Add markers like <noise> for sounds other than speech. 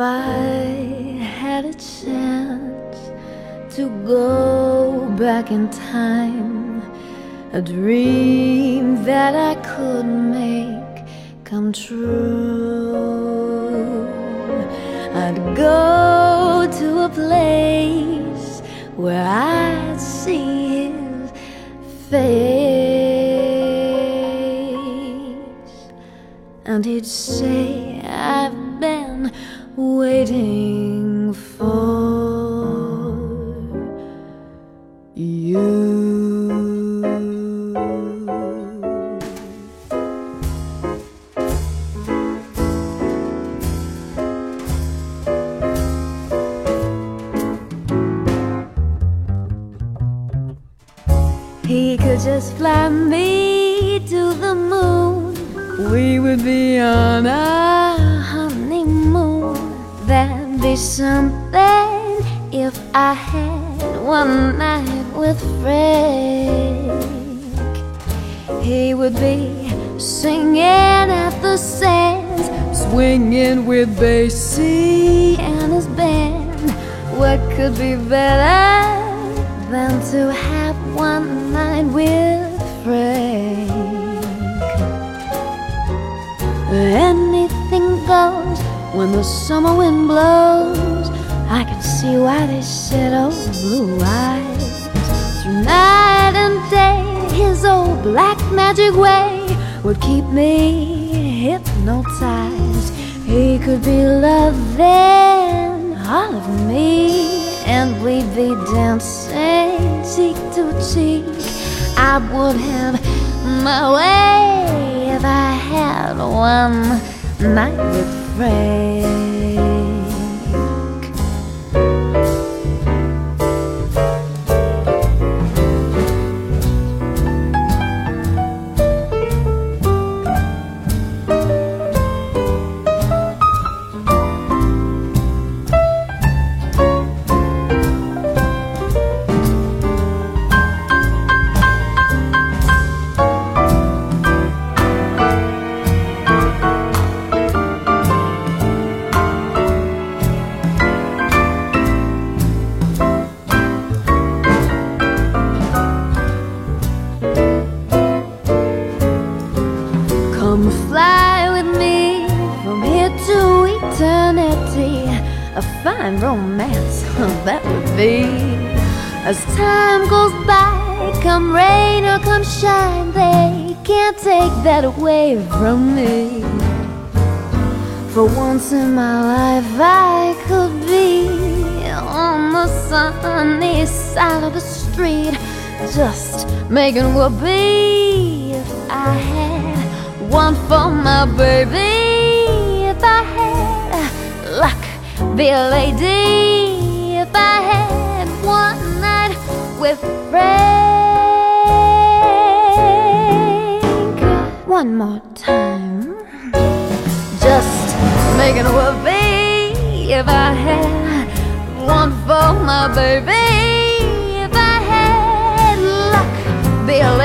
I had a chance to go back in time, a dream that I could make come true, I'd go to a place where I'd see his face, and he'd say, I've been waiting for you. He could just fly me to the moon. We would be on honeymoon. That'd something if I had one night with Frank. He would be singing at the sands, swinging with Basie and his band. What could be better than to have one night with Frank? When the summer wind blows. I can see why they said, oh, blue eyes. Through night and day, his old black magic way would keep me hypnotized. He could be loving all of me, and we'd be dancing cheek to cheek. I would have my way if I had one night with Frank. A fine romance <laughs> that would be. As time goes by, come rain or come shine, they can't take that away from me. For once in my life, I could be on the sunny side of the street, just making whoopee if I had one for my baby. Be a lady. If I had one night with Frank. One more time, just making whoopee. If I had one for my baby. If I had luck, be a lady.